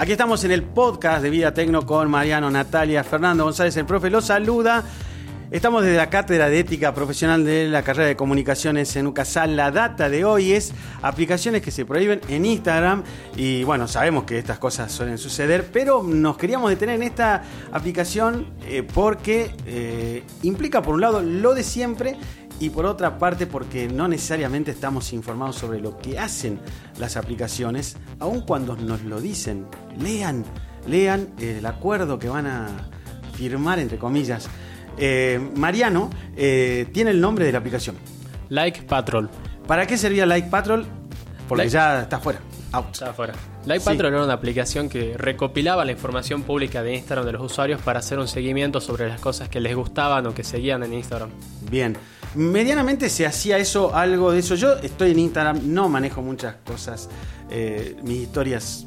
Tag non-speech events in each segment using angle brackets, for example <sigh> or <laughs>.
Aquí estamos en el podcast de Vida Tecno con Mariano, Natalia, Fernando González, el profe los saluda. Estamos desde la Cátedra de Ética Profesional de la carrera de Comunicaciones en UCASAL. La data de hoy es aplicaciones que se prohíben en Instagram. Y bueno, sabemos que estas cosas suelen suceder, pero nos queríamos detener en esta aplicación eh, porque eh, implica, por un lado, lo de siempre y por otra parte porque no necesariamente estamos informados sobre lo que hacen las aplicaciones, aun cuando nos lo dicen. Lean, lean el acuerdo que van a firmar, entre comillas. Eh, Mariano eh, tiene el nombre de la aplicación. Like Patrol. ¿Para qué servía Like Patrol? Porque Like- ya está fuera. Out. Está afuera. Like Sí. Patrol era una aplicación que recopilaba la información pública de Instagram de los usuarios para hacer un seguimiento sobre las cosas que les gustaban o que seguían en Instagram. Bien. Medianamente se hacía eso, algo de eso. Yo estoy en Instagram, no manejo muchas cosas. Eh, mis historias,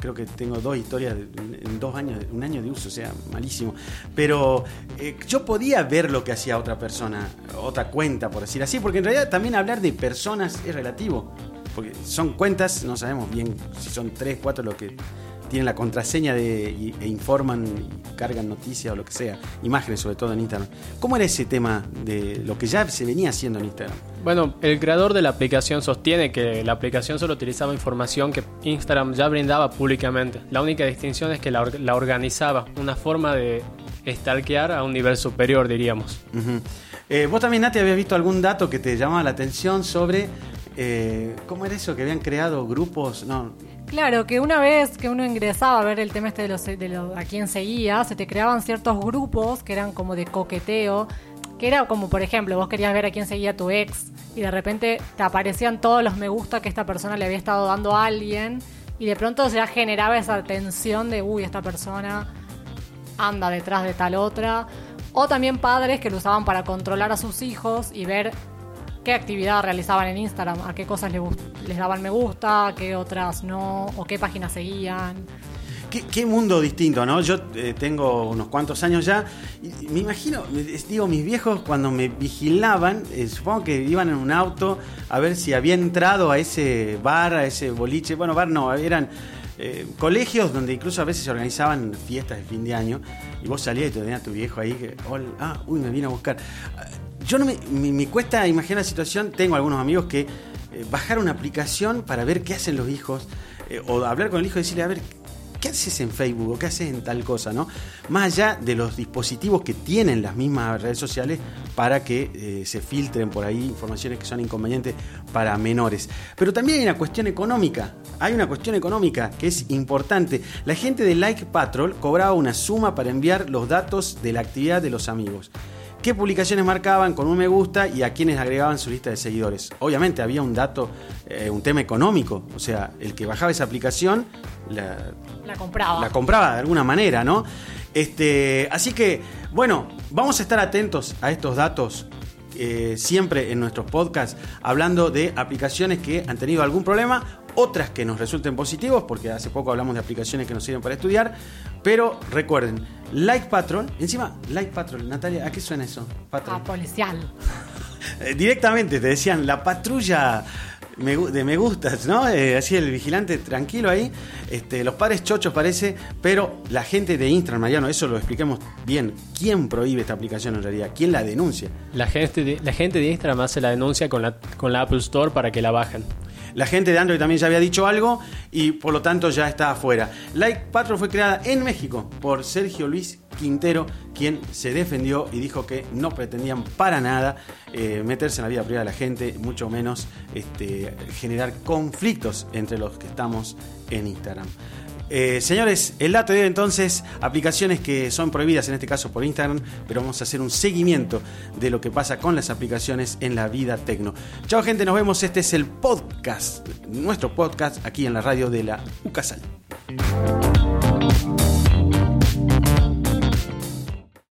creo que tengo dos historias en dos años, un año de uso, o sea, malísimo. Pero eh, yo podía ver lo que hacía otra persona, otra cuenta, por decir así, porque en realidad también hablar de personas es relativo. Porque son cuentas, no sabemos bien si son tres, cuatro lo que tienen la contraseña de, y- e informan y cargan noticias o lo que sea, imágenes sobre todo en Instagram. ¿Cómo era ese tema de lo que ya se venía haciendo en Instagram? Bueno, el creador de la aplicación sostiene que la aplicación solo utilizaba información que Instagram ya brindaba públicamente. La única distinción es que la, or- la organizaba, una forma de stalkear a un nivel superior, diríamos. Eh, vos también, Nati, habías visto algún dato que te llamaba la atención sobre eh, cómo era eso que habían creado grupos. No, Claro, que una vez que uno ingresaba a ver el tema este de, los, de lo- a quién seguía, se te creaban ciertos grupos que eran como de coqueteo, que era como, por ejemplo, vos querías ver a quién seguía tu ex y de repente te aparecían todos los me gusta que esta persona le había estado dando a alguien y de pronto ya generaba esa tensión de, uy, esta persona anda detrás de tal otra. O también padres que lo usaban para controlar a sus hijos y ver qué actividad realizaban en Instagram, a qué cosas les, daban me gusta, a qué otras no, o qué páginas seguían. ¿Qué, mundo distinto, ¿no? Yo eh, tengo unos cuantos años ya me imagino, digo, mis viejos cuando me vigilaban, eh, supongo que iban en un auto a ver si había entrado a ese bar, a ese boliche. Bueno, bar no, eran eh, colegios donde incluso a veces se organizaban fiestas de fin de año y vos salías y te tenías a tu viejo ahí que, "Hola, ah, uy, me vine a buscar. Ah, Yo no me, me, cuesta imaginar la situación, tengo algunos amigos que eh, bajar una aplicación para ver qué hacen los hijos eh, o hablar con el hijo y decirle, a ver, ¿qué haces en Facebook o qué haces en tal cosa? ¿no? Más allá de los dispositivos que tienen las mismas redes sociales para que eh, se filtren por ahí informaciones que son inconvenientes para menores. Pero también hay una cuestión económica. Hay una cuestión económica que es importante. La gente de Like Patrol cobraba una suma para enviar los datos de la actividad de los amigos. ¿Qué publicaciones marcaban con un me gusta y a quienes agregaban su lista de seguidores? Obviamente había un dato, eh, un tema económico. O sea, el que bajaba esa aplicación la, La compraba. la compraba de alguna manera, ¿no? Este, así que, bueno, vamos a estar atentos a estos datos eh, siempre en nuestros podcasts, hablando de aplicaciones que han tenido algún problema, otras que nos resulten positivos, porque hace poco hablamos de aplicaciones que nos sirven para estudiar, pero recuerden, Like Patrol, encima, Like Patrol, Natalia, ¿a qué suena eso? Patrol. Ah, policial. <laughs> Eh, directamente te decían la patrulla me de me gustas, ¿no? Eh, así el vigilante tranquilo ahí. Este, los padres chochos parece, pero la gente de Instagram, Mariano, eso lo expliquemos bien. ¿Quién prohíbe esta aplicación en realidad? ¿Quién la denuncia? La gente de, la gente de Instagram hace la denuncia con la, con la Apple Store para que la bajen. La gente de Android también ya había dicho algo y por lo tanto ya está afuera. Like Patrol fue creada en México por Sergio Luis Quintero, quien se defendió y dijo que no pretendían para nada eh, meterse en la vida privada de la gente, mucho menos este, generar conflictos entre los que estamos en Instagram. Eh, señores, el dato de hoy entonces, aplicaciones que son prohibidas en este caso por Instagram, pero vamos a hacer un seguimiento de lo que pasa con las aplicaciones en la vida tecno. Chao gente, nos vemos. Este es el podcast, nuestro podcast aquí en la radio de la UCASAL.